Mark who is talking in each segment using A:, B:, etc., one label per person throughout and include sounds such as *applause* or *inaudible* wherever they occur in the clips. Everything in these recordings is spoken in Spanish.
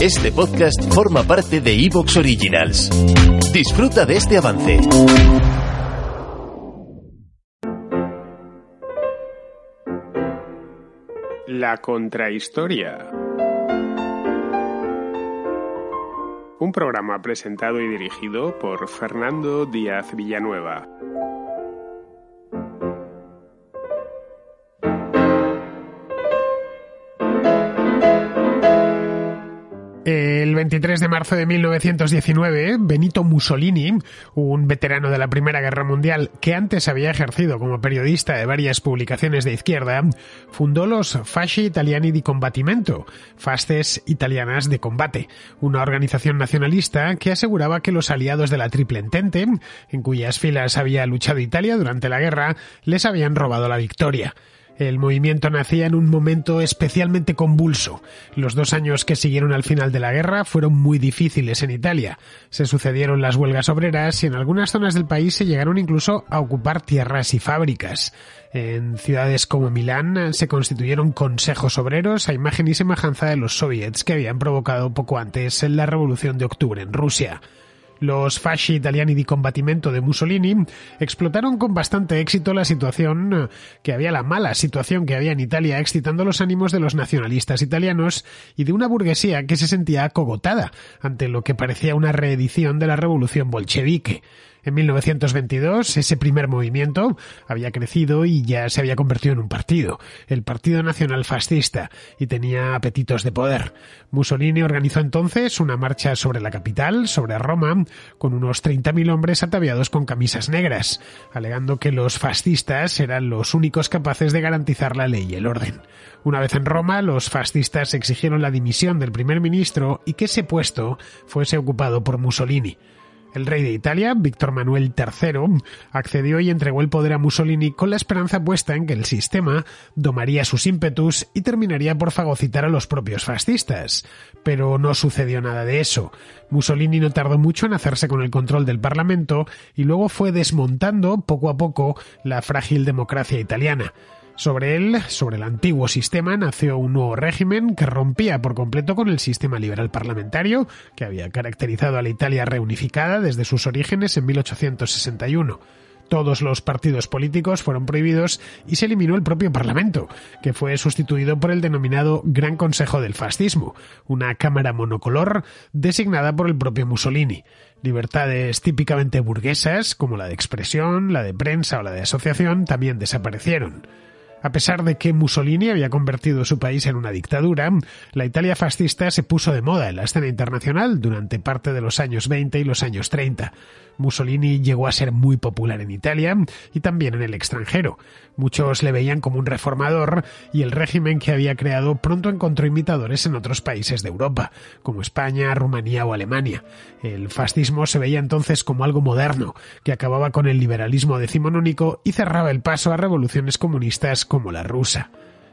A: Este podcast forma parte de Evox Originals. Disfruta de este avance.
B: La contrahistoria. Un programa presentado y dirigido por Fernando Díaz Villanueva.
C: 23 de marzo de 1919, Benito Mussolini, un veterano de la Primera Guerra Mundial que antes había ejercido como periodista de varias publicaciones de izquierda, fundó los Fasci Italiani di Combattimento, Fasces Italianas de Combate, una organización nacionalista que aseguraba que los aliados de la Triple Entente, en cuyas filas había luchado Italia durante la guerra, les habían robado la victoria. El movimiento nacía en un momento especialmente convulso. Los dos años que siguieron al final de la guerra fueron muy difíciles en Italia. Se sucedieron las huelgas obreras y en algunas zonas del país se llegaron incluso a ocupar tierras y fábricas. En ciudades como Milán se constituyeron consejos obreros a imagen y semejanza de los soviets que habían provocado poco antes la Revolución de Octubre en Rusia. Los fasci italiani di combattimento de Mussolini explotaron con bastante éxito la situación que había, la mala situación que había en Italia, excitando los ánimos de los nacionalistas italianos y de una burguesía que se sentía acogotada ante lo que parecía una reedición de la revolución bolchevique. En 1922, ese primer movimiento había crecido y ya se había convertido en un partido, el Partido Nacional Fascista, y tenía apetitos de poder. Mussolini organizó entonces una marcha sobre la capital, sobre Roma, con unos 30.000 hombres ataviados con camisas negras, alegando que los fascistas eran los únicos capaces de garantizar la ley y el orden. Una vez en Roma, los fascistas exigieron la dimisión del primer ministro y que ese puesto fuese ocupado por Mussolini. El rey de Italia, Víctor Manuel III, accedió y entregó el poder a Mussolini con la esperanza puesta en que el sistema domaría sus ímpetus y terminaría por fagocitar a los propios fascistas. Pero no sucedió nada de eso. Mussolini no tardó mucho en hacerse con el control del Parlamento y luego fue desmontando poco a poco la frágil democracia italiana. Sobre él, sobre el antiguo sistema, nació un nuevo régimen que rompía por completo con el sistema liberal parlamentario que había caracterizado a la Italia reunificada desde sus orígenes en 1861. Todos los partidos políticos fueron prohibidos y se eliminó el propio Parlamento, que fue sustituido por el denominado Gran Consejo del Fascismo, una cámara monocolor designada por el propio Mussolini. Libertades típicamente burguesas, como la de expresión, la de prensa o la de asociación, también desaparecieron. A pesar de que Mussolini había convertido su país en una dictadura, la Italia fascista se puso de moda en la escena internacional durante parte de los años 20 y los años 30. Mussolini llegó a ser muy popular en Italia y también en el extranjero. Muchos le veían como un reformador y el régimen que había creado pronto encontró imitadores en otros países de Europa, como España, Rumanía o Alemania. El fascismo se veía entonces como algo moderno, que acababa con el liberalismo decimonónico y cerraba el paso a revoluciones comunistas como la rusa.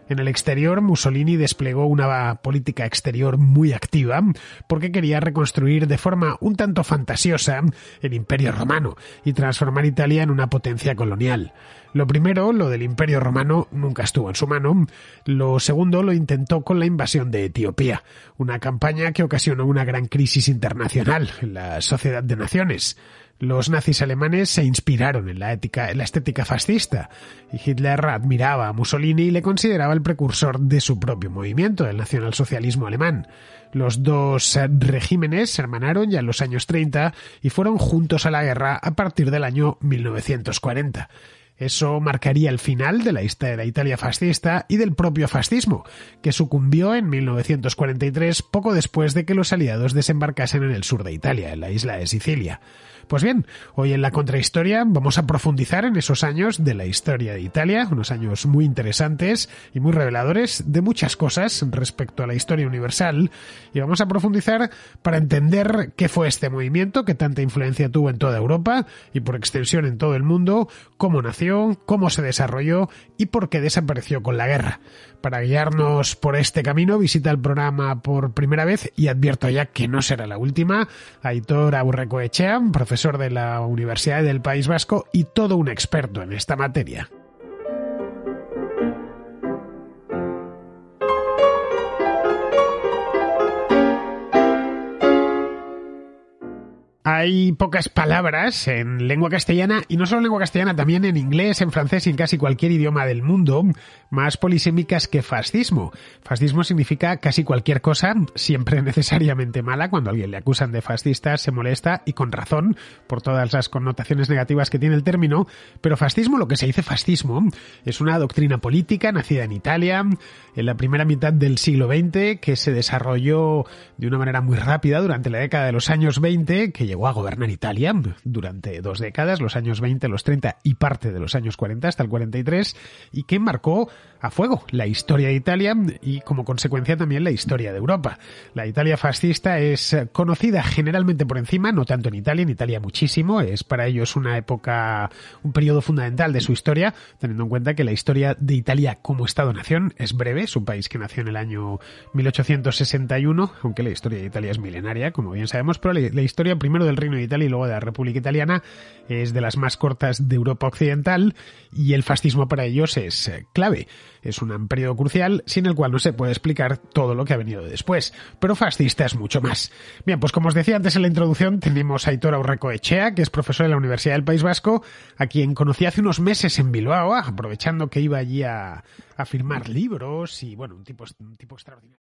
C: En el exterior, Mussolini desplegó una política exterior muy activa porque quería reconstruir de forma un tanto fantasiosa el Imperio romano y transformar Italia en una potencia colonial. Lo primero, lo del Imperio romano, nunca estuvo en su mano. Lo segundo, lo intentó con la invasión de Etiopía, una campaña que ocasionó una gran crisis internacional en la sociedad de naciones. Los nazis alemanes se inspiraron en la, ética, la estética fascista y Hitler admiraba a Mussolini y le consideraba el precursor de su propio movimiento, el nacionalsocialismo alemán. Los dos regímenes se hermanaron ya en los años 30 y fueron juntos a la guerra a partir del año 1940. Eso marcaría el final de la, la Italia fascista y del propio fascismo, que sucumbió en 1943 poco después de que los aliados desembarcasen en el sur de Italia, en la isla de Sicilia. Pues bien, hoy en la contrahistoria vamos a profundizar en esos años de la historia de Italia, unos años muy interesantes y muy reveladores de muchas cosas respecto a la historia universal, y vamos a profundizar para entender qué fue este movimiento que tanta influencia tuvo en toda Europa y por extensión en todo el mundo, cómo nació, cómo se desarrolló y por qué desapareció con la guerra. Para guiarnos por este camino, visita el programa por primera vez y advierto ya que no será la última. Aitor Aburrecoechea, profesor de la Universidad del País Vasco y todo un experto en esta materia. Hay pocas palabras en lengua castellana, y no solo en lengua castellana, también en inglés, en francés y en casi cualquier idioma del mundo, más polisémicas que fascismo. Fascismo significa casi cualquier cosa, siempre *laughs* necesariamente mala. Cuando a alguien le acusan de fascista, se molesta, y con razón, por todas las connotaciones negativas que tiene el término. Pero fascismo, lo que se dice fascismo, es una doctrina política nacida en Italia, en la primera mitad del siglo XX, que se desarrolló de una manera muy rápida durante la década de los años 20, que llegó a gobernar Italia durante dos décadas, los años 20, los 30 y parte de los años 40 hasta el 43, y que marcó a fuego la historia de Italia y como consecuencia también la historia de Europa. La Italia fascista es conocida generalmente por encima, no tanto en Italia, en Italia muchísimo, es para ellos una época, un periodo fundamental de su historia, teniendo en cuenta que la historia de Italia como Estado-nación es breve, es un país que nació en el año 1861, aunque la historia de Italia es milenaria, como bien sabemos, pero la historia primero del Reino de Italia y luego de la República Italiana es de las más cortas de Europa Occidental y el fascismo para ellos es eh, clave. Es un periodo crucial sin el cual no se puede explicar todo lo que ha venido después, pero fascista es mucho más. Bien, pues como os decía antes en la introducción, tenemos a Aitor Echea, que es profesor de la Universidad del País Vasco, a quien conocí hace unos meses en Bilbao, aprovechando que iba allí a, a firmar libros y, bueno, un tipo extraordinario.